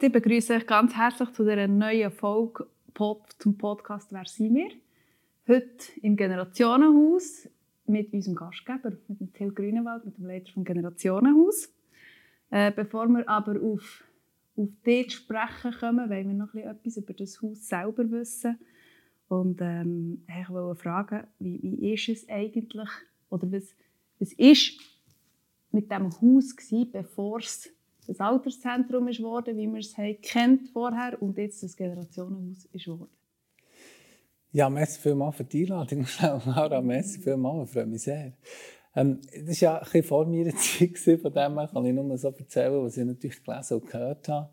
Gut, ich begrüße euch ganz herzlich zu dieser neuen Folge zum Podcast «Wer sind wir?». Heute im Generationenhaus mit unserem Gastgeber, mit dem Till Grünewald, mit dem Leiter vom Generationenhaus. Äh, bevor wir aber auf, auf die sprechen kommen, wollen wir noch etwas über das Haus selber wissen. Und ähm, ich wollte fragen, wie, wie ist es eigentlich, oder was, was ist mit dem Haus gewesen, bevor es das Alterszentrum ist worden, wie wir es kennt vorher und jetzt das Generationenhaus ist worden. Ja, merci vielmals für die Einladung, Laura. Merci vielmals, ich freue mich sehr. Ähm, das war ja ein bisschen vor meiner Zeit, von dem her kann ich nur so erzählen, was ich natürlich gelesen und gehört habe.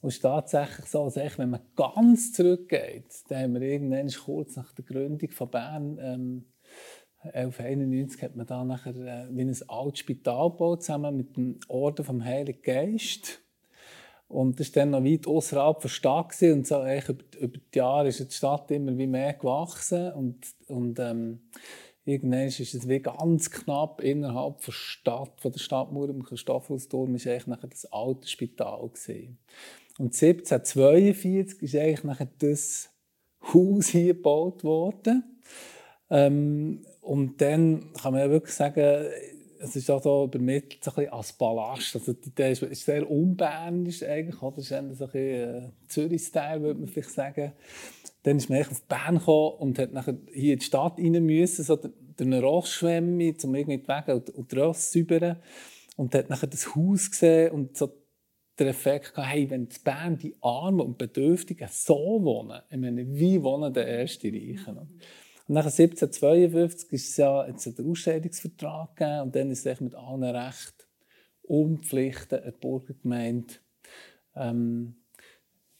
Und es ist tatsächlich so, dass wenn man ganz zurückgeht, dann haben wir irgendwann kurz nach der Gründung von Bern ähm, 1191 hat man da nachher äh, wie ein altes Spital gebaut, zusammen mit dem Orden vom Heiligen Geist. Und das war dann noch weit außerhalb der Stadt. Und so, über, über die Jahre ist die Stadt immer wie mehr gewachsen. Und, und ähm, irgendwann ist es wie ganz knapp innerhalb der Stadt, von der Stadtmauer im Christophorusturm, war eigentlich nachher das alte Spital. Gewesen. Und 1742 ist eigentlich nachher das Haus hier gebaut worden. Ähm, und dann kann man ja wirklich sagen, es ist auch so übermittelt so ein als Ballast. Also die Idee ist, ist sehr unbernisch eigentlich, oder? Es ist ein bisschen äh, Zürich-Style, würde man vielleicht sagen. Dann ist man auf Bern gekommen und hat nachher hier in die Stadt rein müssen, so durch eine Rossschwemme, um irgendwie die Wege und, die Ross zu säubern. Und hat nachher das Haus gesehen und so den Effekt gehabt, hey, wenn in Bern die Armen und Bedürftigen so wohnen, ich meine, wie wohnen die ersten Reichen? Mhm. Und nach 1752 ist es ja jetzt einen Ausstellungsvertrag gegeben und dann ist es mit allen Rechten und Pflichten der Burgergemeinde ähm,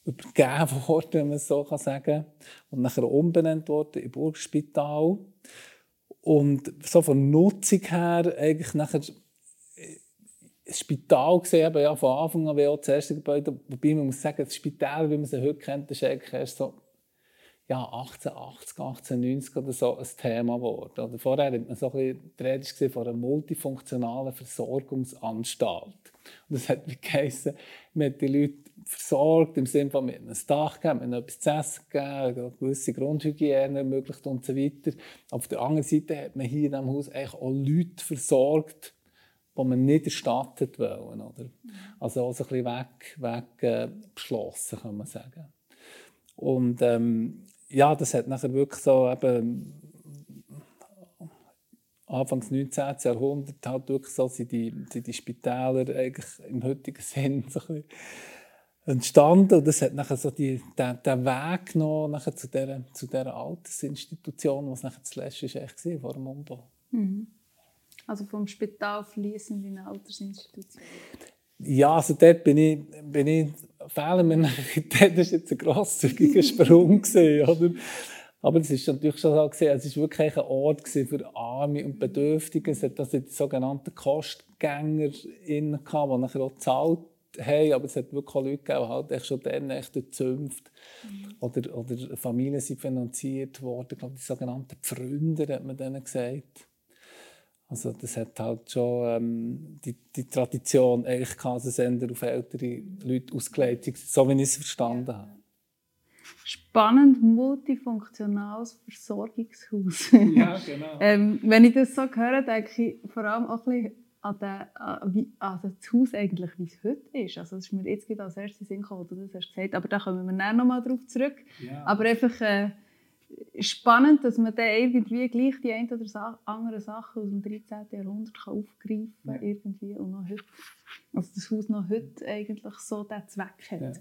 übergeben worden, wenn man es so kann sagen Und nachher umbenannt worden in Burgspital. Und so von Nutzung her eigentlich nachher äh, das Spital gesehen, ja von Anfang an wie auch das erste Gebäude. Wobei man muss sagen, das Spital, wie man es heute kennt, ist eigentlich erst so ja, 1880, 1890 oder so ein Thema geworden. Oder vorher hat man so ein bisschen von einer multifunktionalen Versorgungsanstalt. Und das hat geheißen, man hat die Leute versorgt, im Sinne von, man hat ein Dach gegeben, man hat etwas zu essen gegeben, eine gewisse Grundhygiene ermöglicht und so weiter. Auf der anderen Seite hat man hier in diesem Haus eigentlich auch Leute versorgt, die man nicht erstattet wollen. Oder? Also auch so ein bisschen weg, weg äh, beschlossen, kann man sagen. Und ähm, ja, das hat nachher wirklich so eben Anfangs 19. Jahrhundert halt wirklich so sind die, sind die Spitäler eigentlich im heutigen Sinn so ein entstanden und das hat nachher so die, den, den Weg genommen nachher zu dieser, zu dieser Altersinstitution, was nachher zuletzt ist echt vor dem Umbau. Mhm. Also vom Spital fließend in eine Altersinstitution. Ja, also dort bin ich, bin ich das war jetzt ein grosszügiger Sprung gewesen, oder? Aber es ist natürlich schon so gesehen, es ist wirklich ein Ort für Arme und Bedürftige. Es hat also die sogenannten Kostgänger in die nachher auch gezahlt haben, aber es hat wirklich auch Leute gegeben, die halt schon dann echt durch Zünft mhm. oder, oder Familien sind finanziert worden. Ich glaube, die sogenannten Pfründer, hat man denen gesagt. Also das hat halt schon ähm, die, die Tradition, eigentlich Kasensender auf ältere Leute ausgelegt, so wie ich es verstanden habe. Spannend, multifunktionales Versorgungshaus. ja, genau. ähm, wenn ich das so höre, denke ich vor allem auch ein bisschen an, den, an, wie, an das Haus eigentlich, wie es heute ist. Also das ist mir jetzt als erstes Sinn gekommen, wo du das hast gesagt aber da kommen wir dann noch mal drauf zurück. Ja. Aber einfach... Äh, spannend, dass man dann irgendwie gleich die ein oder andere Sachen aus dem 13. Jahrhundert kann aufgreifen kann. Ja. Irgendwie, und noch heute, also das Haus noch heute eigentlich so diesen Zweck hat. Ja.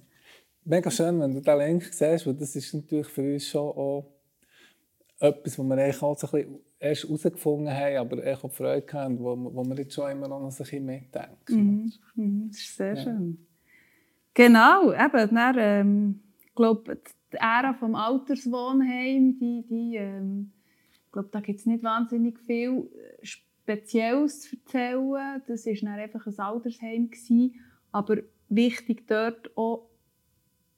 Mega schön, wenn du den Link siehst, weil das ist natürlich für uns schon auch etwas, was wir eigentlich auch so ein bisschen erst herausgefunden haben, aber auch Freude haben, wo, wo wir jetzt schon immer noch ein bisschen mitdenken. Mhm. Mhm. Das ist sehr ja. schön. Genau, eben, dann, ähm, glaube, die Ära vom Alterswohnheim, die, die ähm, ich glaube, da gibt es nicht wahnsinnig viel äh, Spezielles zu erzählen. Das war dann einfach ein Altersheim. Gewesen. Aber wichtig dort auch,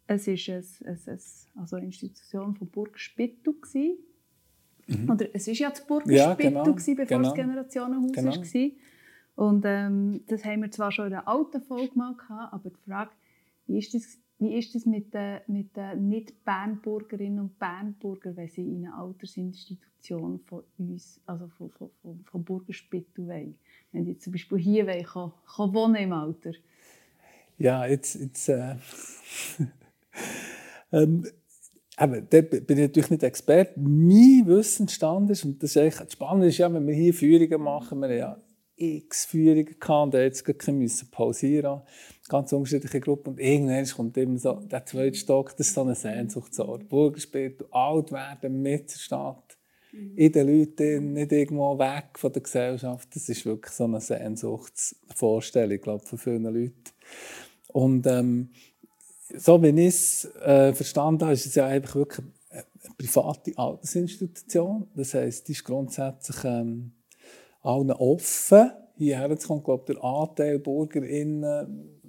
es war ein, ein, also eine Institution von Burg Spittu. Mhm. Oder es war ja das Burg ja, Spittu, genau, gewesen, bevor genau. das Generationenhaus genau. war. Und ähm, das haben wir zwar schon in der alten Folge mal gehabt, aber die Frage, wie ist das wie ist das mit den, mit den Nicht-Bernburgerinnen und Bernburgern, wenn sie in eine Altersinstitution von uns, also von, von, von, von Burgerspittel wollen? Wenn die zum Beispiel hier wollen, kann, kann wohnen im Alter? Ja, jetzt... jetzt äh, ähm, aber da bin ich natürlich nicht Experte. Mein Wissensstand ist, und das ist eigentlich, das Spannende ist ja, wenn wir hier Führungen machen, wir ja x Führungen gehabt und jetzt müssen pausieren. Ganz unterschiedliche Gruppen. Und irgendwann kommt immer so, der zweite Stock, das ist so eine Sehnsuchtsort. Burgerspiel, alt werden mit der Stadt, mhm. in den Leuten, nicht irgendwo weg von der Gesellschaft. Das ist wirklich so eine Sehnsuchtsvorstellung, glaube ich, von vielen Leuten. Und ähm, so wie ich es äh, verstanden habe, ist es ja einfach wirklich eine private Altersinstitution. Das heisst, die ist grundsätzlich ähm, allen offen, hierher zu kommen. Ich glaube, der Anteil BürgerInnen,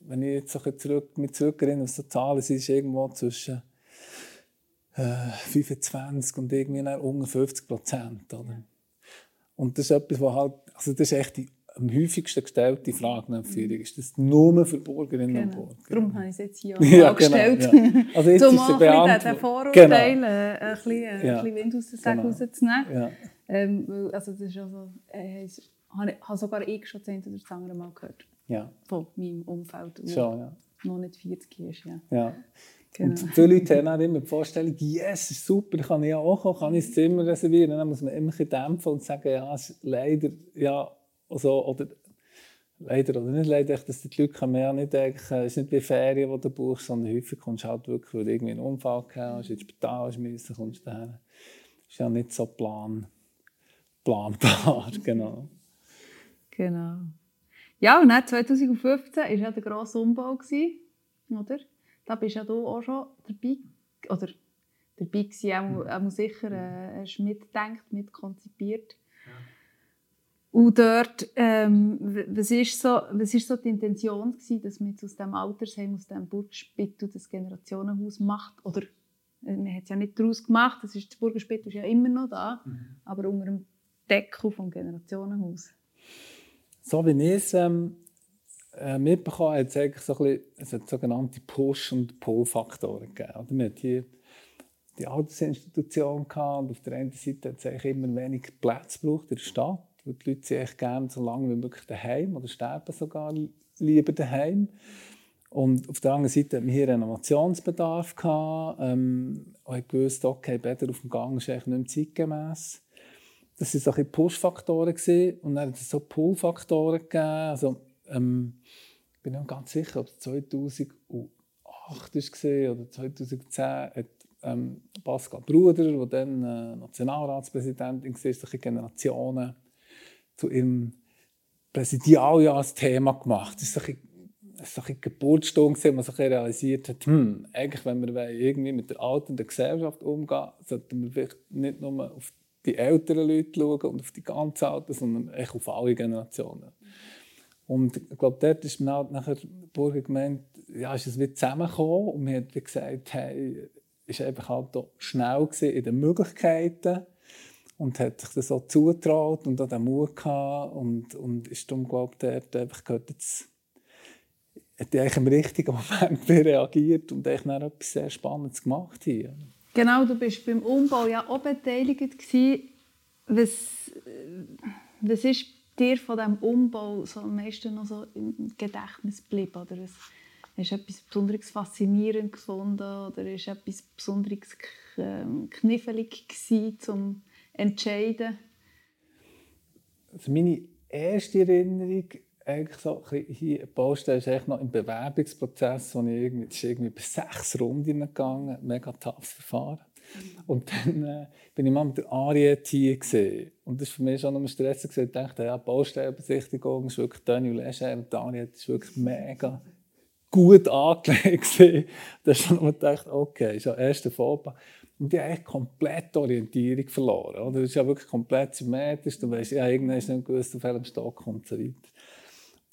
wenn ich jetzt so zurück, mit zurückerinnere, was die Zahlen sind, ist irgendwo zwischen äh, 25 und irgendwie unter 50 Prozent. Und das ist etwas, was halt, also das ist echt die am häufigsten gestellte Frage nach Führung. Ist das nur für Bürgerinnen genau. und Bürger? Darum habe ich es jetzt hier ja, gestellt. Genau, ja. Also jetzt um ist auch den Vorurteilen genau. Ein, bisschen, äh, ja. ein bisschen Wind aus der Säge genau. rauszunehmen. Ja. Ähm, also das ist also, äh, habe sogar ich schon das oder das andere Mal gehört. Ja. Von meinem Umfeld, schon, ja. noch nicht 40 ist. Ja. ja. Genau. Und viele Leute haben auch immer die Vorstellung, yes, ist super, kann ich ja auch kommen, kann ich das Zimmer reservieren. dann muss man immer ein dämpfen und sagen, ja, es ist leider, ja, also, oder leider oder nicht leider, dass die Leute mehr nicht denken, es ist nicht wie Ferien, die du buchst, sondern häufig kommst du halt wirklich, weil du irgendwie einen Unfall gehabt hast, ins Spital müssen, kommst du daher. Das ist ja nicht so plan, planbar, genau. Genau. Ja, und dann 2015 war ja der grosse Umbau, oder? Da bist ja du auch schon dabei, oder dabei gewesen, auch, auch sicher, äh, hast mitgedacht, mitkonzipiert. Und dort, ähm, was ist so, was ist so die Intention gewesen, dass man jetzt aus dem Altersheim, aus dem Burgspittel das Generationenhaus macht? Oder äh, man hat es ja nicht daraus gemacht, das, ist, das Burgspittel ist ja immer noch da, mhm. aber unter dem Deckel vom Generationenhaus. So wie ich es ähm, äh, mitbekommen habe, so ein bisschen, es sogenannte Push- und Pull-Faktoren gegeben. Oder? Man hier die Altersinstitution und auf der einen Seite hat es immer weniger Plätze gebraucht in der Stadt weil die Leute sind gerne so lange wie möglich daheim oder sterben sogar lieber daheim. Und auf der anderen Seite hatten wir hier Renovationsbedarf. Ähm, und gewusst, okay, Bäder auf dem Gang ist eigentlich nicht mehr zeitgemäß. Das waren so Push-Faktoren. Und dann hat es so Pull-Faktoren gegeben. Also, ähm, ich bin nicht ganz sicher, ob es 2008 war oder 2010 hat ähm, Pascal Bruder, der dann äh, Nationalratspräsidentin war, solche Generationen zu ihrem Präsidialjahr als Thema gemacht. Das war eine, eine Geburtsstunde, wo man sich realisiert hat, hm, eigentlich, wenn wir irgendwie mit der alternden Gesellschaft umgehen, sollten wir vielleicht nicht nur auf die älteren Leute schauen und auf die ganz Alten, sondern echt auf alle Generationen. Und ich glaube, dort ist man halt nachher Burger gemeint, ja, ist es wieder zusammengekommen und man hat gesagt, hey, ist einfach halt schnell in den Möglichkeiten und hat sich das so zutraut und auch den Mut gehabt und, und ist darum, glaube ich, dort einfach gehört jetzt hat eigentlich im richtigen Moment reagiert und echt etwas sehr Spannendes gemacht hier. Genau, du bist beim Umbau ja auch beteiligt. Was, was ist dir von diesem Umbau so am meisten noch so im Gedächtnis geblieben? Oder was, hast du etwas besonders faszinierend gefunden oder ist etwas besonders knifflig gewesen, um entscheiden? Also meine erste Erinnerung eigentlich so hier Baustelle ist eigentlich noch im Bewerbungsprozess, wo ich irgendwie, ist irgendwie bis sechs Runden gegangen, mega toughes Verfahren. Mhm. Und dann äh, bin ich mal mit der Ariette hier gesehen. Und das war für mich schon noch ein Stress. Ich dachte, ja, Baustellenbesichtigung ist wirklich Daniel Leger und die Ariette ist wirklich mega gut angelegt. Da ist schon gedacht, okay, ist ja erster Vorbau. Und die haben komplett die Orientierung verloren. Oder? Das ist ja wirklich komplett symmetrisch. Du weißt, ja, irgendwann ist nicht gewusst, auf welchem Stock kommt und so weiter.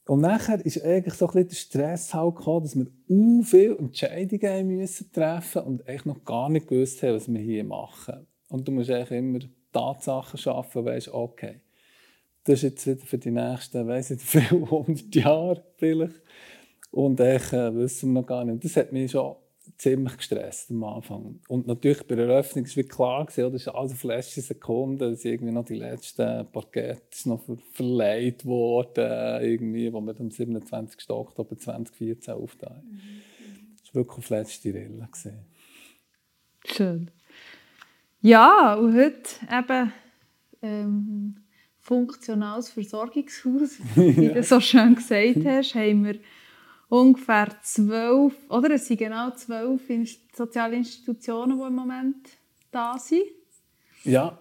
Und nachher ist eigentlich so ein bisschen der Stress halt gekommen, dass wir u viele Entscheidungen müssen treffen und eigentlich noch gar nicht gewusst haben, was wir hier machen. Und du musst eigentlich immer Tatsachen schaffen, weißt, okay, das ist jetzt wieder für die nächsten, weiß nicht, viele hundert Jahre vielleicht. Und ich äh, wissen wir noch gar nicht. Das hat mich schon ziemlich gestresst am Anfang. Und natürlich bei der Eröffnung war klar, gewesen, das ist alles letzte Sekunde, dass irgendwie noch die letzten Parkette noch verleiht worden, irgendwie, wo wir am 27. Oktober 2014 auftaten. Mhm. Das war wirklich auf letzte Rille. Gewesen. Schön. Ja, und heute eben ähm, funktionales Versorgungshaus, wie ja. du so schön gesagt hast, haben wir ungefähr zwölf, oder es sind genau zwölf soziale Institutionen, die im Moment da sind. Ja,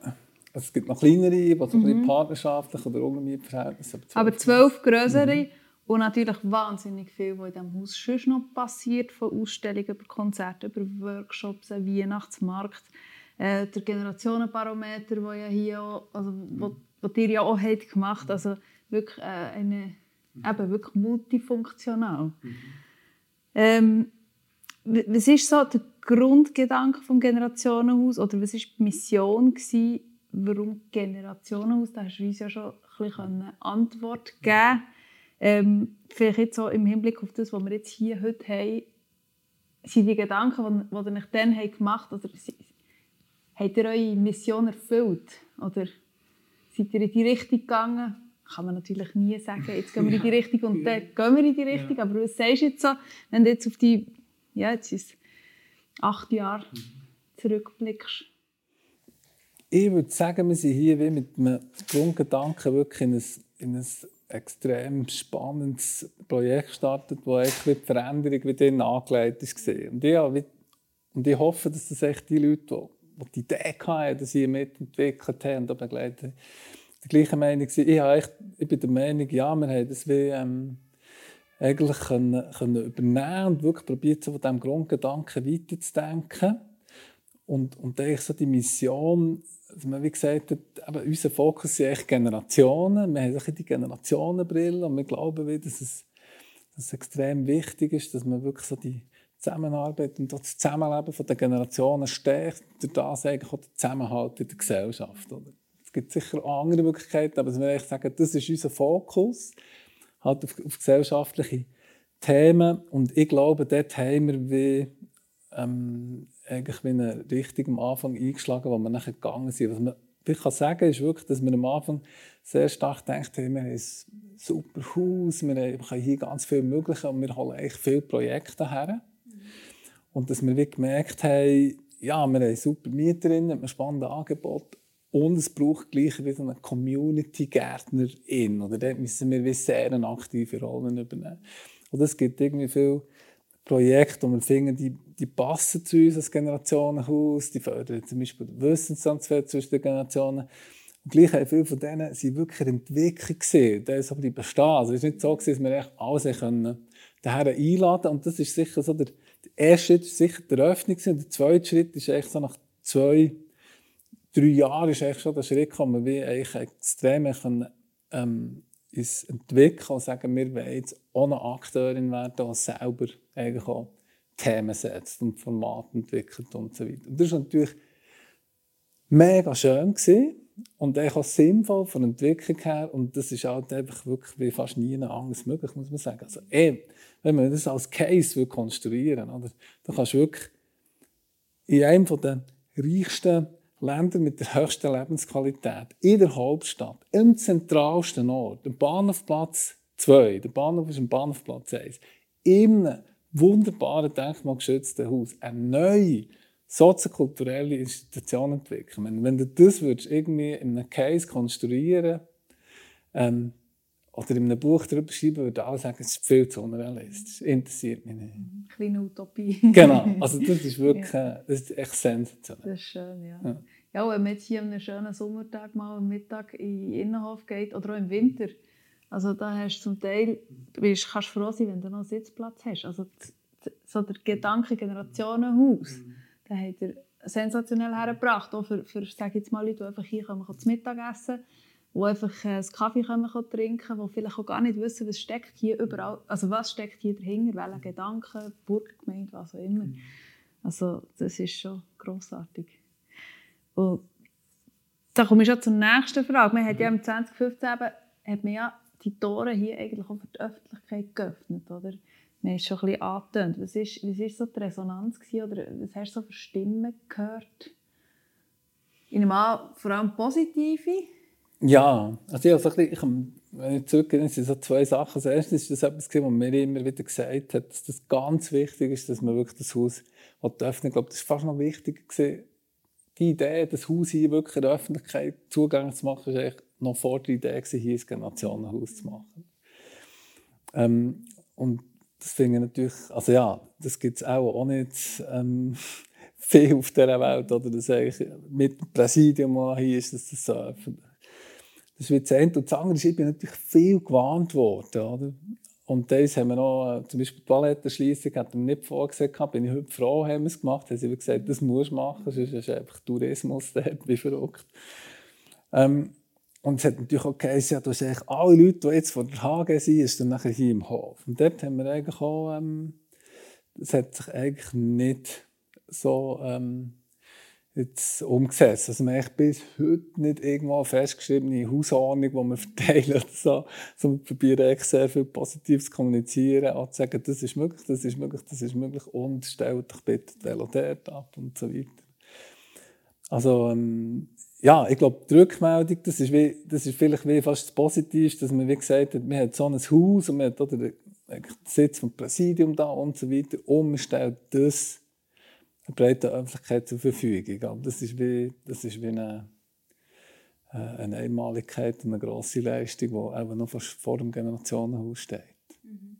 es gibt noch kleinere, die so mhm. partnerschaftlich oder Untermietverhältnisse Aber zwölf größere mhm. und natürlich wahnsinnig viel, was in diesem Haus schon noch passiert, von Ausstellungen über Konzerte, über Workshops, Weihnachtsmarkt, äh, der Generationenbarometer, wo ja hier auch, also, wo, wo ihr ja auch habt gemacht also wirklich äh, eine eben wirklich multifunktional. Mhm. Ähm, was ist so der Grundgedanke vom Generationenhaus oder was ist die Mission gewesen, warum Generationenhaus? Da hast du uns ja schon ein bisschen eine Antwort geben. Ähm, vielleicht jetzt so im Hinblick auf das, was wir jetzt hier heute haben, sind die Gedanken, die, die ihr dann gemacht habt, oder habt ihr eure Mission erfüllt? Oder seid ihr in die Richtung gegangen, kann man natürlich nie sagen, jetzt gehen wir in die Richtung und dann gehen wir in die Richtung. Ja. Aber was sagst du jetzt so, wenn du jetzt auf die, ja, jetzt ist acht Jahre zurückblickst? Ich würde sagen, wir sind hier wie mit einem Grundgedanken wirklich in ein, in ein extrem spannendes Projekt gestartet, wo die Veränderung wieder angelegt war. Und ich, und ich hoffe, dass das echt die Leute, die die Idee hatten, dass sie mitentwickelt haben und begleitet haben, der gleichen Meinung Ich, echt, ich bin der Meinung, ja, wir haben das wie, ähm, eigentlich können, können übernehmen und wirklich probiert, so von diesem Grundgedanken weiterzudenken. Und, und eigentlich so die Mission, dass man wie gesagt hat, eben, unser Fokus sind echt Generationen. Wir haben die Generationenbrille und wir glauben, wie, dass, es, dass es extrem wichtig ist, dass man wirklich so die Zusammenarbeit und das Zusammenleben der Generationen stärkt, durch das eigentlich auch der Zusammenhalt in der Gesellschaft. Oder? Es gibt sicher andere Möglichkeiten, aber ich würde sagen, das ist unser Fokus halt auf, auf, gesellschaftliche Themen. Und ich glaube, dort haben wir wie, ähm, eigentlich wie eine Richtung am Anfang eingeschlagen, wo wir nachher gegangen sind. Was man ich kann sagen, ist wirklich, dass wir am Anfang sehr stark gedacht haben, wir haben ein super Haus, wir haben hier ganz viel Mögliche und wir holen eigentlich viele Projekte her. Und dass wir wie gemerkt haben, ja, wir haben super Mieterinnen, ein spannendes Angebot, und es braucht gleich wieder eine Community-Gärtnerin. Oder dort müssen wir wie sehr eine aktive Rolle übernehmen. Und es gibt irgendwie viele Projekte, wo wir finden, die, die passen zu uns als Generationenhaus. Die fördern zum Beispiel den Wissenstransfer zwischen den Generationen. Und gleich haben viele von denen sind wirklich Entwicklung gesehen. Das ist aber die bestehen. Also es ist nicht so, dass wir echt alles können daher einladen Und das ist sicher so der, der erste Schritt, sicher der Öffnung. Und der zweite Schritt ist echt so nach zwei drei Jahren ist eigentlich schon der Schritt gekommen, wie eigentlich extrem können, ähm, uns entwickeln und sagen, wir wollen jetzt eine Akteurin werden, die selber eigentlich auch Themen setzt und Formate entwickelt und so weiter. Und das war natürlich mega schön gewesen und auch sinnvoll von der Entwicklung her und das ist halt einfach wirklich wie fast nie anders möglich, muss man sagen. Also, ey, wenn man das als Case konstruieren will, dann kannst du wirklich in einem der reichsten Länder mit der höchsten Lebensqualität in der Hauptstadt, im zentralsten Ort, am Bahnhofplatz 2, der Bahnhof ist am Bahnhofplatz 1, in einem wunderbaren denkmalgeschützten Haus eine neue soziokulturelle Institution entwickeln. Wenn du das würdest, irgendwie in einem Case konstruieren ähm, oder in einem Buch darüber schreiben, würde alle sagen, es ist viel zu unrealistisch. Interessiert mich nicht. Eine kleine Utopie. genau. Also das ist wirklich ja. Äh, das ist echt sensationell. Das ist schön, ja. ja. ja. wenn man jetzt hier einen schönen Sommertag mal am Mittag in den Innenhof geht oder auch im Winter, also da hast du zum Teil, bist, kannst du froh sein, wenn du noch einen Sitzplatz hast. Also so der Gedanke Generationenhaus, mhm. den hat er sensationell hergebracht. Auch für, für sage jetzt mal Leute, die einfach hier kommen, zum Mittagessen die einfach äh, einen Kaffee können trinken können, die vielleicht auch gar nicht wissen, was steckt hier überall, also was steckt hier dahinter, welche Gedanken, Burgergemeinde, was auch immer. Mhm. Also das ist schon grossartig. Und da komme ich schon zur nächsten Frage. Man hat ja im 2015 eben, hat man ja die Tore hier eigentlich auch für die Öffentlichkeit geöffnet, oder? wir haben es schon ein bisschen angetönt. Was war ist, was ist so die Resonanz gewesen, oder was hast du so für Stimmen gehört? Nehme an, vor allem positive. Ja, also ich, also ich, wenn ich zurückgehe, sind so zwei Sachen. Das erste ist das etwas, was mir immer wieder gesagt hat, dass das ganz wichtig ist, dass man wirklich das Haus öffnen Ich glaube, das war fast noch wichtiger. Gewesen. Die Idee, das Haus hier wirklich in der Öffentlichkeit zugänglich zu machen, war noch vor der Idee, hier ein Nationenhaus zu machen. Ähm, und das finde ich natürlich, also ja, das gibt es auch, auch nicht ähm, viel auf dieser Welt, oder dass eigentlich mit dem Präsidium hier ist, dass das so öffentlich das wie das eine. Und das andere ist, ich bin natürlich viel gewarnt worden. Oder? Und das haben wir noch, äh, zum Beispiel die Toilettenschliessung hat man nicht vorgesehen, bin ich heute froh, haben wir es gemacht. Haben sie gesagt, das musst du machen, sonst ist einfach Tourismus dort, wie verrückt. Ähm, und es hat natürlich auch geheißen, ja, du hast eigentlich alle Leute, die jetzt von der sind, sind dann nachher hier im Hof. Und dort haben wir eigentlich auch, ähm, das hat sich eigentlich nicht so ähm, jetzt umgesetzt. Also man hat bis heute nicht irgendwo eine festgeschriebene Hausordnung, die wir verteilen. So. Also wir probieren echt sehr viel Positives zu kommunizieren, auch zu sagen, das ist möglich, das ist möglich, das ist möglich und stellt doch bitte die Velo dort ab und so weiter. Also ähm, ja, ich glaube, die Rückmeldung, das ist, wie, das ist vielleicht wie fast das Positivste, dass man wie gesagt hat, man hat so ein Haus und man hat den Sitz vom Präsidium da und so weiter und man stellt das breiten Öffentlichkeit zur Verfügung. Aber das ist wie, das ist wie eine, äh, eine Einmaligkeit und eine grosse Leistung, die eben noch fast vor dem Generationenhaus steht. Mhm.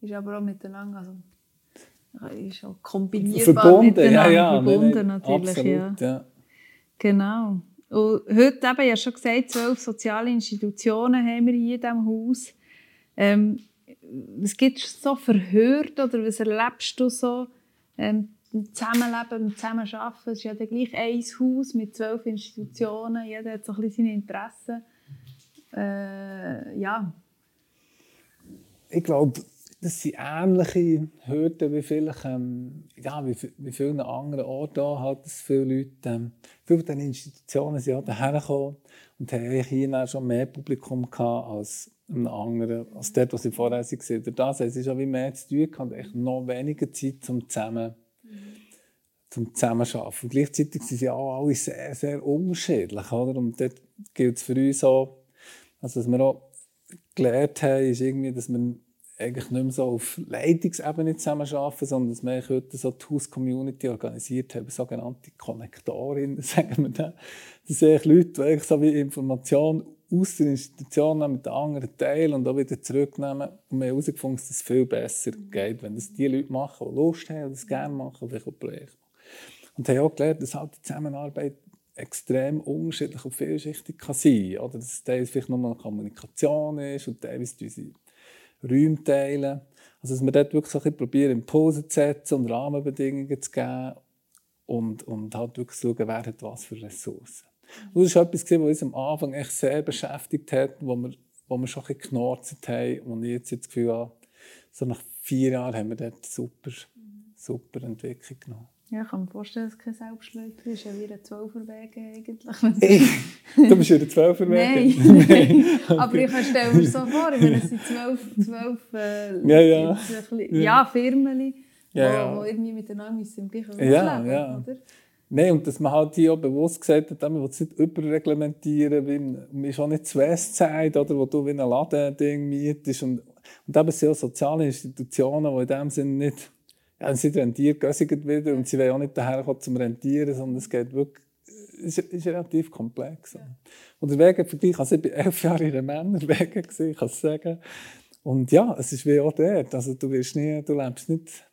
Ist aber auch miteinander, also ist auch kombinierbar verbunden, miteinander, ja, ja, verbunden nein, natürlich. absolut, ja. ja. Genau. Und heute eben, ja schon gesagt, zwölf soziale Institutionen haben wir hier in diesem Haus. Ähm, was gibt es so verhört oder was erlebst du so ähm, Zusammenleben, im Zusammenarbeiten. Es ist ja gleich ein Haus mit zwölf Institutionen. Jeder hat so ein bisschen seine Interessen. Äh, ja. Ich glaube, das sind ähnliche Hürden wie vielleicht ähm, ja, wie, wie vielen anderen Orten halt, dass viele Leute, ähm, viele dieser Institutionen sind auch dahergekommen und haben hier schon mehr Publikum gehabt als einem anderen, als dort, was sie vorher waren. Durch das es ist auch wie mehr zu tun gehabt, noch weniger Zeit zum zusammen zum Zusammenarbeiten. Gleichzeitig sind sie auch alle sehr, sehr unterschiedlich. Oder? Und dort gilt es für uns auch, also was wir auch gelernt haben, ist irgendwie, dass wir eigentlich nicht mehr so auf Leitungsebene zusammenarbeiten, sondern dass wir heute so die Haus-Community organisiert haben, sogenannte Konnektorinnen, sagen wir dann. Das sind Leute, die eigentlich so wie Informationen aus der Institution mit den anderen teilen und auch wieder zurücknehmen. Und wir haben herausgefunden, dass es viel besser geht, wenn das die Leute machen, die Lust haben, die das gerne machen, vielleicht auch Projekte und haben auch gelernt, dass halt die Zusammenarbeit extrem unterschiedlich und vielschichtig kann sein kann. Dass es vielleicht nur eine Kommunikation ist und teilweise unsere Räume teilen. Also dass wir dort wirklich so ein probieren, Impulse zu setzen und Rahmenbedingungen zu geben und, und halt wirklich schauen, wer hat was für Ressourcen. Und das war etwas, was uns am Anfang echt sehr beschäftigt hat, wo wir, wo wir schon ein bisschen geknorzt haben und ich jetzt das Gefühl habe, so nach vier Jahren haben wir dort super, super Entwicklung genommen. Ja, ich kann mir vorstellen, dass es kein Selbstläufer ist. Ja, wie ein Zwölferweg eigentlich. Ich? Du bist ja ein Zwölferweg? Nein. Nein. Aber ich stelle mir so vor, ich meine, es sind zwölf, zwölf äh, ja, ja. Bisschen, ja. Firmen, ja, ja. Wo, irgendwie miteinander müssen im gleichen ja, leben, ja. oder? Nein, und dass man halt hier auch bewusst gesagt hat, man will es nicht überreglementieren, weil man ist auch nicht zu Westzeit, oder, wo du wie ein Ladending mietest. Und, und eben sind auch soziale Institutionen, die in dem Sinne nicht ja, sie rentiert gössigen wieder und sie wollen auch nicht daherkommen zum Rentieren, sondern es geht wirklich, ist, ist relativ komplex. Ja. Und der Wegevergleich, also ich war elf Jahre in der Männerwege, ich kann es sagen. Und ja, es ist wie auch dort, also du, wirst nie, du lebst nicht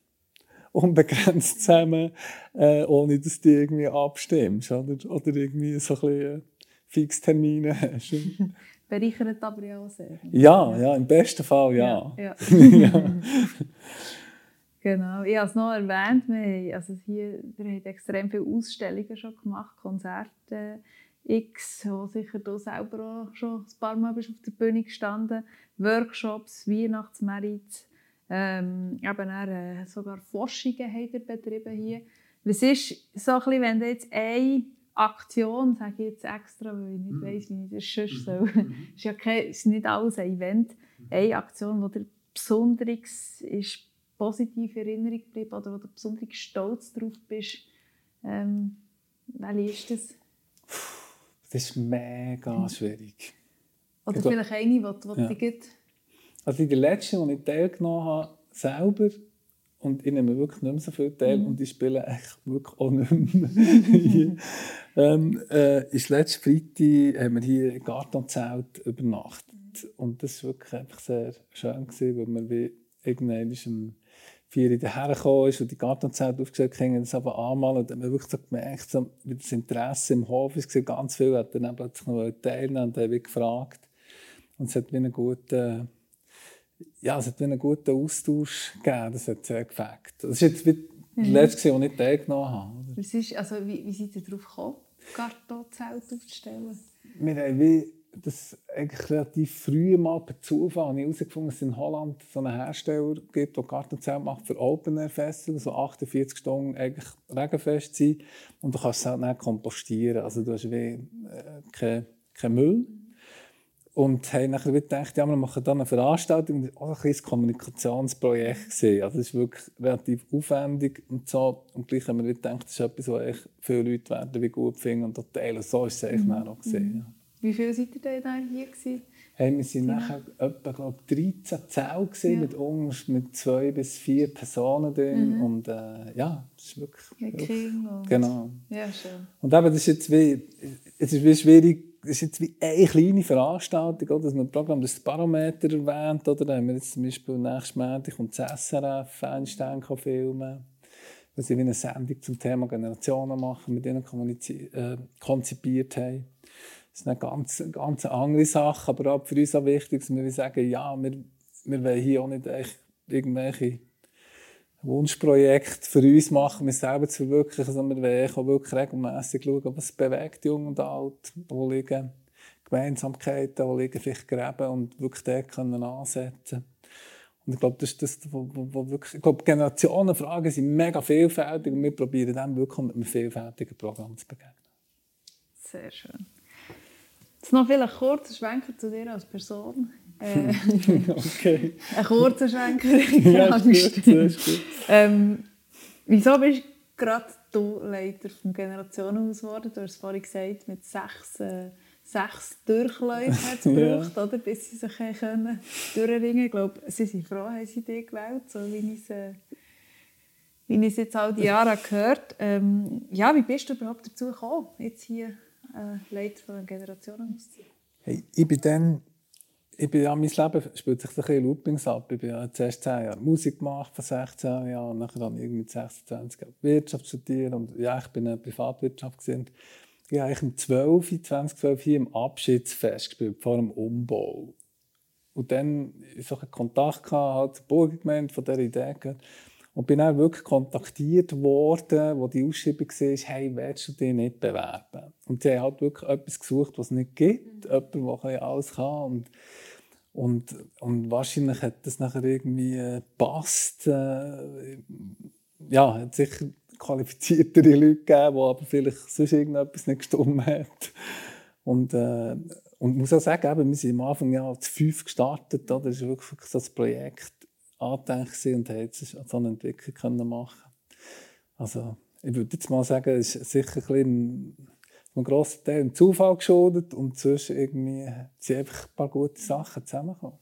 unbegrenzt zusammen, äh, ohne dass du irgendwie abstimmst oder, oder irgendwie so ein bisschen äh, Fixtermine hast. Bereichert aber ja auch sehr. Ja, ja, im besten Fall ja. ja. ja. Genau, ich habe es noch erwähnt, wir haben, also hier, wir haben extrem viele Ausstellungen schon gemacht, Konzerte X, wo sicher du selber auch schon ein paar Mal bist auf der Bühne gestanden, Workshops, Weihnachtsmärkte, ähm, eben auch, äh, sogar Forschungen haben wir betrieben hier. Was ist so ein bisschen, wenn du jetzt eine Aktion, sage ich jetzt extra, weil ich nicht mhm. weiss, wie ich das sonst soll, mhm. ist ja kein, ist nicht alles ein Event, eine Aktion, die dir Besonderes ist positiv in Erinnerung geblieben oder wo du besonders stolz drauf bist? Ähm, welche ist das? Das ist mega schwierig. Oder glaub, vielleicht eine, die, die ja. dich Also in der letzten, die ich teilgenommen habe, selber, und ich nehme wirklich nicht mehr so viel teil mhm. und ich spiele eigentlich wirklich auch nicht mehr. ähm, äh, ist letzten Freitag haben wir hier im Gartenzelt übernachtet. Und das war wirklich einfach sehr schön, gewesen, weil wir wie irgendwann vier daher gekommen ist und die Gartenzelt aufgestellt haben, das aber anmalen. Und dann haben wir wirklich so gemerkt, so, wie das Interesse im Hof ist, ganz viel hat dann plötzlich noch teilnehmen und haben gefragt. Und es hat wie einen guten ja, es hat einen guten Austausch gegeben. Das hat sehr gefällt. Das ist jetzt wie mhm. das letzte, was ich teilgenommen habe. Was ist, also, wie, wie seid ihr darauf gekommen, Gartenzelt aufzustellen? Wir haben wie das eigentlich relativ früh mal per Zufall herausgefunden, dass es in Holland so einen Hersteller gibt, der Gartenzelt macht für Open Air Festival, so 48 Stunden eigentlich regenfest sein und du kannst es halt nicht kompostieren, also du hast wie äh, keinen kein Müll und haben nachher gedacht, ja, wir machen dann eine Veranstaltung. Das war auch ein Kommunikationsprojekt. Gewesen. Also, das ist wirklich relativ aufwendig und so. Und gleich haben wir gedacht, das ist etwas, was viele Leute werden wie gut finden und teilen. So ist es eigentlich mhm. auch gesehen. Ja. Wie viele seid ihr denn hier gewesen? Hey, wir waren nachher etwa glaub, 13 Zellen ja. mit uns, mit zwei bis vier Personen drin. Mhm. Und äh, ja, das ist wirklich. Mit Kindern. Genau. Ja, schön. Und eben, das ist jetzt wie, es ist wie schwierig, das ist jetzt wie eine kleine Veranstaltung, oder? dass man Programm das Barometer erwähnt, oder? Da haben wir jetzt zum Beispiel nächsten Montag kommt das SRF Einstein filmen, weil sie eine Sendung zum Thema Generationen machen, mit denen äh, konzipiert haben. Das ist eine ganz, ganz andere Sache, aber auch für uns auch wichtig, dass wir sagen, ja, wir, wir wollen hier auch nicht irgendwelche Wunschprojekte für uns machen, wir selber zu verwirklichen, sondern wir wollen auch wirklich regelmässig schauen, was bewegt Jung und Alt, wo liegen Gemeinsamkeiten, wo liegen vielleicht Gräben und wirklich dort können ansetzen und ich glaube, das ist das, wo, wo, wo wirklich, ich glaube, Generationenfragen sind mega vielfältig und wir probieren dem wirklich mit einem vielfältigen Programm zu begegnen. Sehr schön. Jetzt noch vielleicht kurz Schwenker zu dir als Person. Äh, okay. Ein kurzer Schwenker. ja, ist gut, ist gut. Ähm, wieso bist gerade du Leiter vom Generationenhaus geworden? Du hast es vorhin gesagt, mit sechs, äh, sechs Durchläufen hat es gebraucht, ja. oder, bis sie sich können durchringen Ich glaube, sie sind froh, haben sie dich gewählt, so wie ich es, äh, wie ich es jetzt all die Jahre gehört ähm, Ja, wie bist du überhaupt dazu gekommen, jetzt hier äh, Leiter von zu sein? Hey, ich bin dann ich bin, ja, mein Leben spielt sich ein bisschen Loopings ab. Ich habe ja zuerst 10 Jahre Musik gemacht, von 16 Jahren, und dann habe ich mit 26 Jahren Wirtschaft studiert und ja, ich bin in der Privatwirtschaft gewesen. Ich habe im 12, 2012 hier im Abschiedsfest gespielt, vor dem Umbau. Und dann so einen Kontakt gehabt, halt zur Burgergemeinde von dieser Idee gehabt. Und bin dann wirklich kontaktiert worden, wo die Ausschreibung war, hey, willst du dich nicht bewerben? Und sie haben halt wirklich etwas gesucht, was es nicht gibt. Mhm. Jemand, der alles kann. Und und, und wahrscheinlich hat das nachher irgendwie gepasst. Äh, ja, hat sicher qualifiziertere Leute gegeben, die aber vielleicht sonst irgendetwas nicht gestimmt hat. Und, äh, und ich muss auch sagen, eben, wir sind am Anfang ja zu fünf gestartet. Oder? Das war wirklich so ein Projekt angedenkt und haben jetzt so eine Entwicklung können machen Also ich würde jetzt mal sagen, es ist sicher ein bisschen einen grossen Teil im Zufall geschuldet und sonst irgendwie sind einfach ein paar gute Sachen zusammengekommen.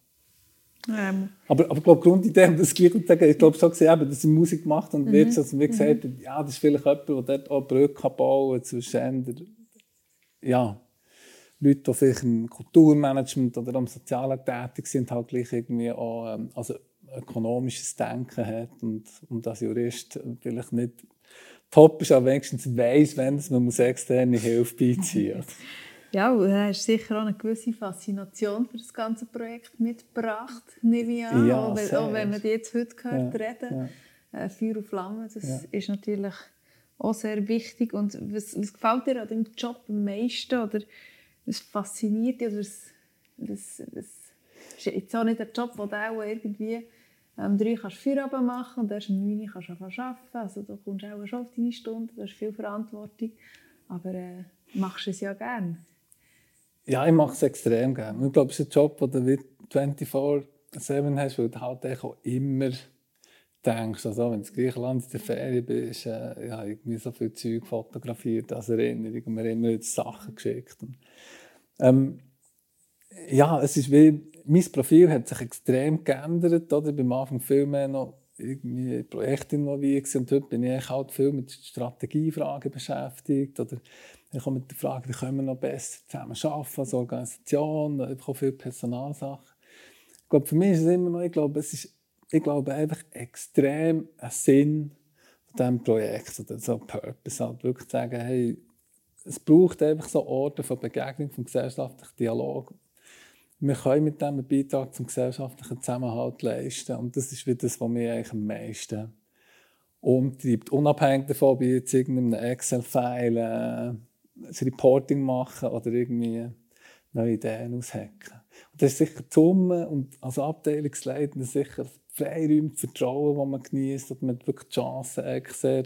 Ähm. Aber, aber ich glaube, Grundidee, um das gleich zu sagen, ich glaube, so gesehen, dass sie Musik macht und mhm. wird, also wie gesagt, mhm. ja, das ist vielleicht jemand, der dort auch Brücken bauen kann zwischen ja, Leute, die vielleicht im Kulturmanagement oder am Sozialen tätig sind, halt gleich irgendwie auch ähm, also ökonomisches Denken hat und, und als Jurist vielleicht nicht top ist, aber wenigstens weiss, wenn man muss externe Hilfe beiziehen muss. Ja, du hast sicher auch eine gewisse Faszination für das ganze Projekt mitgebracht, nehme ich an. Ja, auch, wenn, auch wenn man die jetzt heute hört ja, reden. Ja. Äh, Feuer und Flamme, das ja. ist natürlich auch sehr wichtig. Und was, was gefällt dir an deinem Job am meisten? Oder was fasziniert dich? Oder was, was, was ist jetzt auch nicht ein Job, wo du auch irgendwie um drei kannst du Feierabend machen und erst um neun kannst du arbeiten. Also du kommst auch schon auf deine Stunde, du hast viel Verantwortung. Aber äh, machst es ja gerne. Ja, ich mache es extrem gerne. Ich glaube, es ist ein Job, der 24 Seven hast, weil du halt auch immer denkst, also wenn du in Griechenland in der Ferien bist, äh, ja, irgendwie so viel Zeug fotografiert als Erinnerung und mir immer Sachen geschickt. Und, ähm, ja, es ist wie, mein Profil hat sich extrem geändert. Oder? Am Anfang viel mehr noch irgendwie Projekte involviert und heute bin ich halt viel mit Strategiefragen beschäftigt. Oder ich komme mit der Frage, wie können wir noch besser zusammen arbeiten als Organisation. Ich bekomme viel Personalsachen. Ich glaube, für mich ist es immer noch, ich glaube, es ist, ich glaube einfach extrem ein Sinn von diesem Projekt oder so Purpose. Halt wirklich zu sagen, hey, es braucht einfach so Orte von Begegnung, vom gesellschaftlichen Dialog. Wir können mit einen Beitrag zum gesellschaftlichen Zusammenhalt leisten. Und das ist wieder das, was mich eigentlich am meisten umtreibt. Unabhängig davon, ob ich jetzt irgendeinem Excel-File äh, ein Reporting machen oder irgendwie neue Ideen aushacken. Und das ist sicher die Summe und als Abteilungsleiter sicher Freiräume, Vertrauen, das man genießt, dass man wirklich die Chancen sehr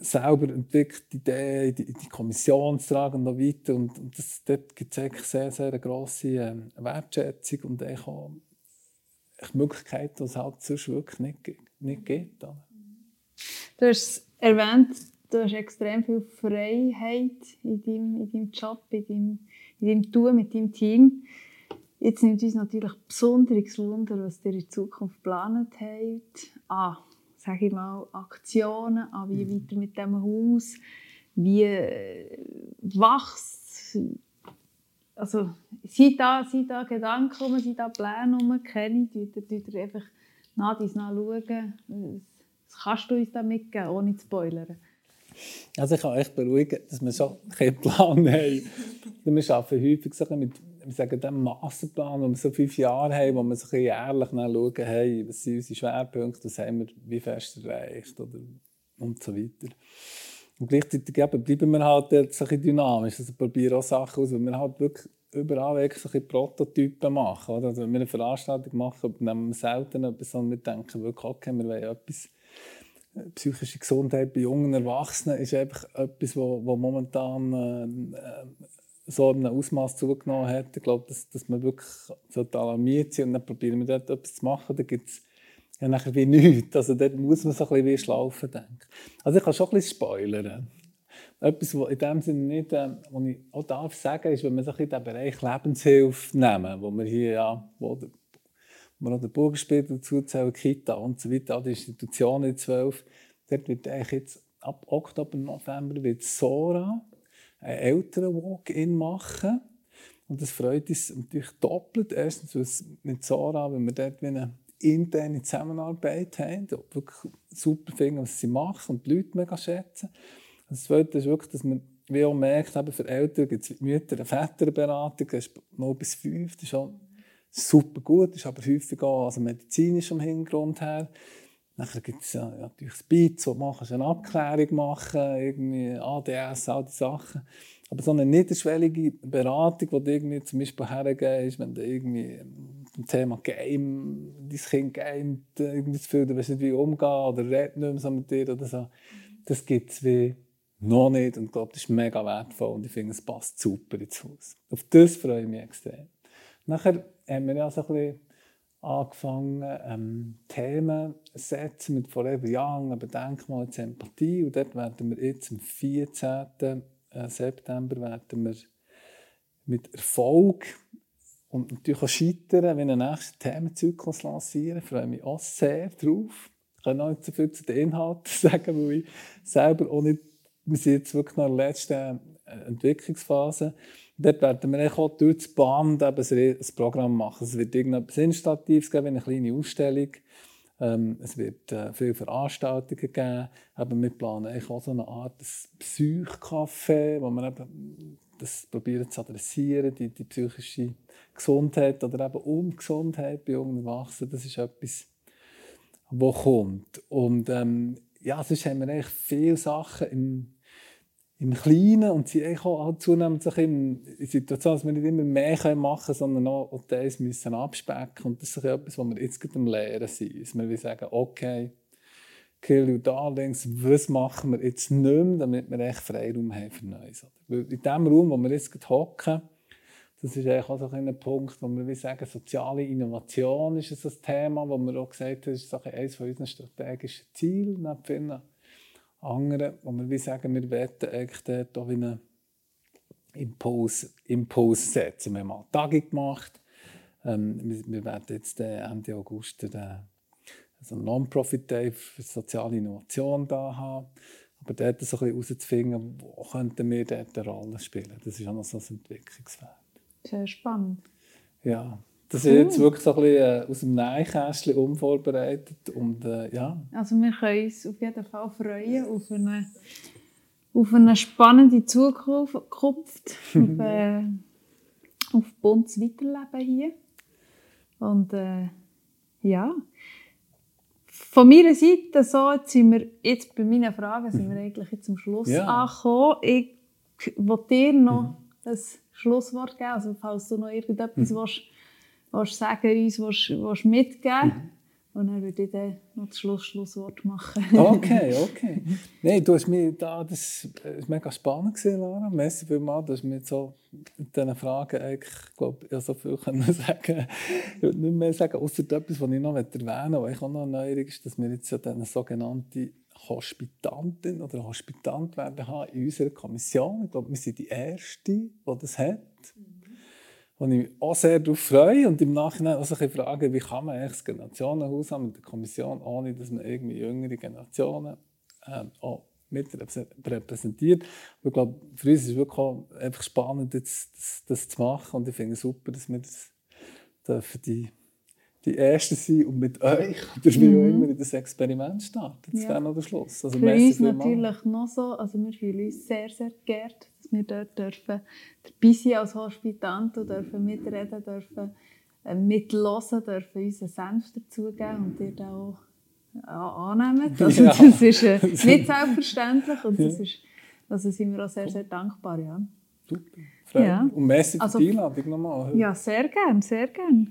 selber entwickelt, die Idee die, die Kommission zu tragen und noch weiter. Und, und das, dort gibt es sehr, sehr grosse äh, Wertschätzung und auch Möglichkeiten, die es halt sonst wirklich nicht, nicht gibt. Du hast erwähnt, du hast extrem viel Freiheit in deinem, in deinem Job, in deinem, in deinem Tun mit deinem Team. Jetzt nimmt uns natürlich besonderes Wunder, was ihr in Zukunft geplant habt. Ah, sage ich mal, Aktionen an, wie mhm. weiter mit dem Haus, wie äh, wächst also sind da, sind da Gedanken rum, sind da Pläne rum, kenne ich, tut ihr einfach nach dies nachschauen. Was kannst du uns da mitgeben, ohne zu spoilern? Also ich kann euch beruhigen, dass wir schon keinen Plan haben. Wir arbeiten häufig mit wir sagen, dem Masterplan, wo wir so fünf Jahre haben, wo wir so jährlich schauen, hey, was sind unsere Schwerpunkte, was haben wir wie fest erreicht oder, und so weiter. Und gleichzeitig eben, bleiben wir halt jetzt so dynamisch, also probieren auch Sachen aus, weil wir halt wirklich überall wirklich Prototypen machen. Oder? Also wenn wir eine Veranstaltung machen, nehmen wir selten etwas, sondern wir denken wirklich, okay, wir wollen etwas psychische Gesundheit bei jungen Erwachsenen ist einfach etwas, wo momentan äh, so einem Ausmaß zugenommen hat. Ich glaube, dass, dass man wirklich alarmiert sind und dann probieren wir dort etwas zu machen. Da gibt es ja nachher wie nichts. Also dort muss man so ein bisschen wie schlafen denken. Also ich kann schon ein bisschen spoilern. Etwas, was in dem Sinne nicht, äh, was ich auch darf sagen, ist, wenn wir so in den Bereich Lebenshilfe nehmen, wo wir hier ja, wo, der, wo wir auch den Burgerspiel dazu zählen, Kita und so weiter, die Institutionen in zwölf, dort wird eigentlich jetzt ab Oktober, November wird Sora, einen Eltern-Walk-In machen. Und das freut uns natürlich doppelt. Erstens mit Sora, wenn wir dort eine interne Zusammenarbeit haben, die wirklich super finden, was sie machen und die Leute mega schätzen. Und das Zweite ist wirklich, dass man wie auch merkt, eben für Eltern gibt es Mütter eine Väterberatung, das ist 0 bis 5, das ist schon super gut, das ist aber häufig auch also medizinisch am Hintergrund her. Dann gibt es ja, natürlich das BITS, wo man eine Abklärung machen irgendwie ADS, all diese Sachen. Aber so eine niederschwellige Beratung, die du irgendwie zum Beispiel hergehst, wenn du irgendwie zum Thema Game, dein Kind gamet, irgendwie das Gefühl, du weißt nicht, wie umgehen oder redet nicht mehr so mit dir oder so. Das gibt es wie noch nicht und ich glaube, das ist mega wertvoll und ich finde, es passt super ins Haus. Auf das freue ich mich extrem. Nachher haben wir ja so ein bisschen angefangen, ähm, Themen zu setzen mit Forever Young, aber Denkmal zur Empathie. Und dort werden wir jetzt am 14. Äh, September werden wir mit Erfolg und natürlich auch Scheitern, wenn einen nächsten Themenzyklus lancieren. Ich freue mich auch sehr drauf. Ich kann noch nicht so viel zu den Inhalten sagen, weil ich selber auch nicht, wir sind jetzt wirklich in der letzten äh, Entwicklungsphase. Dort werden wir auch durch das Band ein Programm machen. Es wird irgendetwas Installatives geben, eine kleine Ausstellung. Ähm, es wird äh, viele Veranstaltungen geben. Eben, wir planen auch so eine Art Psychcafé, wo wir das probieren zu adressieren, die, die psychische Gesundheit oder eben Ungesundheit bei jungen Erwachsenen. Das ist etwas, was kommt. Und ähm, ja, sonst haben wir eigentlich viele Sachen im im Kleinen und sie auch zunehmend sich in Situationen, dass wir nicht immer mehr machen können, sondern auch das müssen abspecken. Und das ist etwas, was wir jetzt am Lehren sind. Dass wir sagen, okay, Kill You Darlings, was machen wir jetzt nicht mehr, damit wir echt Freiraum haben für Neues. Weil in dem Raum, wo wir jetzt gerade hocken, das ist eigentlich auch ein Punkt, wo wir sagen, soziale Innovation ist ein Thema, wo wir auch gesagt haben, das ist eines von unseren strategischen Zielen, neben anderen, wo wir sagen, wir wollen eigentlich dort auch einen Impuls, Impuls setzen. Wir haben mal Tagung gemacht, ähm, wir, wir werden jetzt Ende August den also Non-Profit-Day für soziale Innovation da haben. Aber dort so ein bisschen herauszufinden, wo könnten wir dort eine Rolle spielen. Das ist auch noch so ein Entwicklungsfeld. Sehr spannend. Ja, das ist jetzt wirklich so ein bisschen äh, aus dem Nähkästchen unvorbereitet. Und, äh, ja. Also wir können uns auf jeden Fall freuen auf eine, auf eine spannende Zukunft, auf, äh, auf buntes Weiterleben hier. Und äh, ja, von meiner Seite so, jetzt sind wir jetzt bei meinen Fragen sind wir eigentlich jetzt zum Schluss ja. angekommen. Ich will dir noch mhm. ein Schlusswort geben, also falls du noch irgendetwas mhm. willst, willst sagen, uns willst, willst mitgeben mhm. Und dann würde ich dann noch das Schluss Schlusswort machen. okay, okay. Nein, du hast mir da, das war mega spannend, gewesen, Lara. Merci vielmals, du hast mir so mit diesen Fragen eigentlich, glaube ich, so viel können sagen Ich würde nicht mehr sagen, außer etwas, was ich noch erwähnen möchte, was ich auch noch neuerig ist, dass wir jetzt ja eine sogenannte Hospitantin oder Hospitant werden haben in unserer Kommission. Ich glaube, wir sind die Erste, die das hat. Wo ich mich auch sehr darauf freue und im Nachhinein auch ein fragen, wie kann man eigentlich das Generationenhaus haben mit der Kommission, ohne dass man irgendwie jüngere Generationen äh, auch mit repräsentiert. Und ich glaube, für uns ist es wirklich einfach spannend, jetzt das, das, zu machen und ich finde es super, dass wir das dürfen die die Ersten sein und mit euch oder wie mhm. auch immer in das Experiment starten. Das ja. wäre noch der Schluss. Also, Für uns natürlich noch so, also wir fühlen uns sehr, sehr geehrt, dass wir dort dürfen dabei sein als Hospitant und dürfen mitreden, dürfen äh, mitlosen, dürfen unseren Senf dazugeben und ihr da auch ja, annehmen. Also, ja. Das ist äh, nicht selbstverständlich und das ist, also sind wir auch sehr, sehr dankbar. Ja. Super. Ja. Und merci für also, die Einladung nochmal. Ja, sehr gerne, sehr gerne.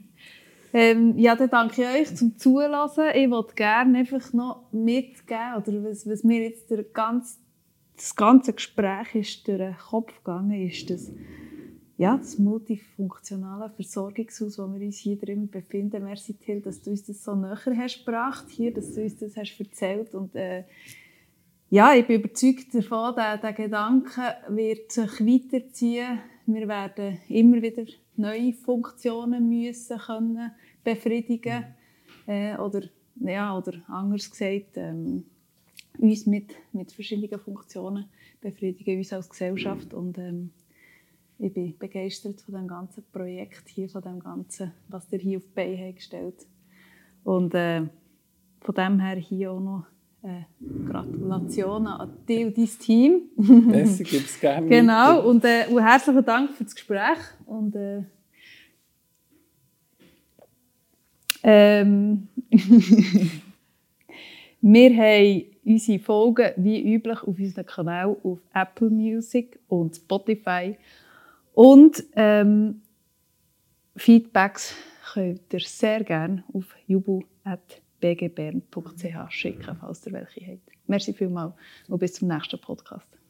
Ähm, ja, dann danke ich euch zum Zulassen. Ich würde gerne einfach noch mitgeben, oder was, was mir jetzt der ganz, das ganze Gespräch ist durch den Kopf gegangen ist, dass ja, das multifunktionale Versorgungshaus, wo wir uns hier drin befinden. Merci, Till, dass du uns das so näher hast gebracht, hier, dass du uns das hast erzählt und äh, ja, ich bin überzeugt davon, der, der Gedanke wird sich weiterziehen. Wir werden immer wieder neue Funktionen müssen können befriedigen. Äh, oder ja oder anders gesagt ähm, uns mit, mit verschiedenen Funktionen befriedigen uns als Gesellschaft. Und ähm, ich bin begeistert von dem ganzen Projekt hier, von dem ganzen, was ihr hier auf die Beine gestellt. Und äh, von dem her hier auch noch äh, Gratulation an dich und dein Team. Besser gibt es gerne. genau, und, äh, und herzlichen Dank für das Gespräch. Und, äh, ähm, wir haben unsere Folgen wie üblich auf unserem Kanal auf Apple Music und Spotify. Und ähm, Feedbacks könnt ihr sehr gerne auf jubu.com bgbern.ch schicken, falls ihr welche habt. Merci vielmals und bis zum nächsten Podcast.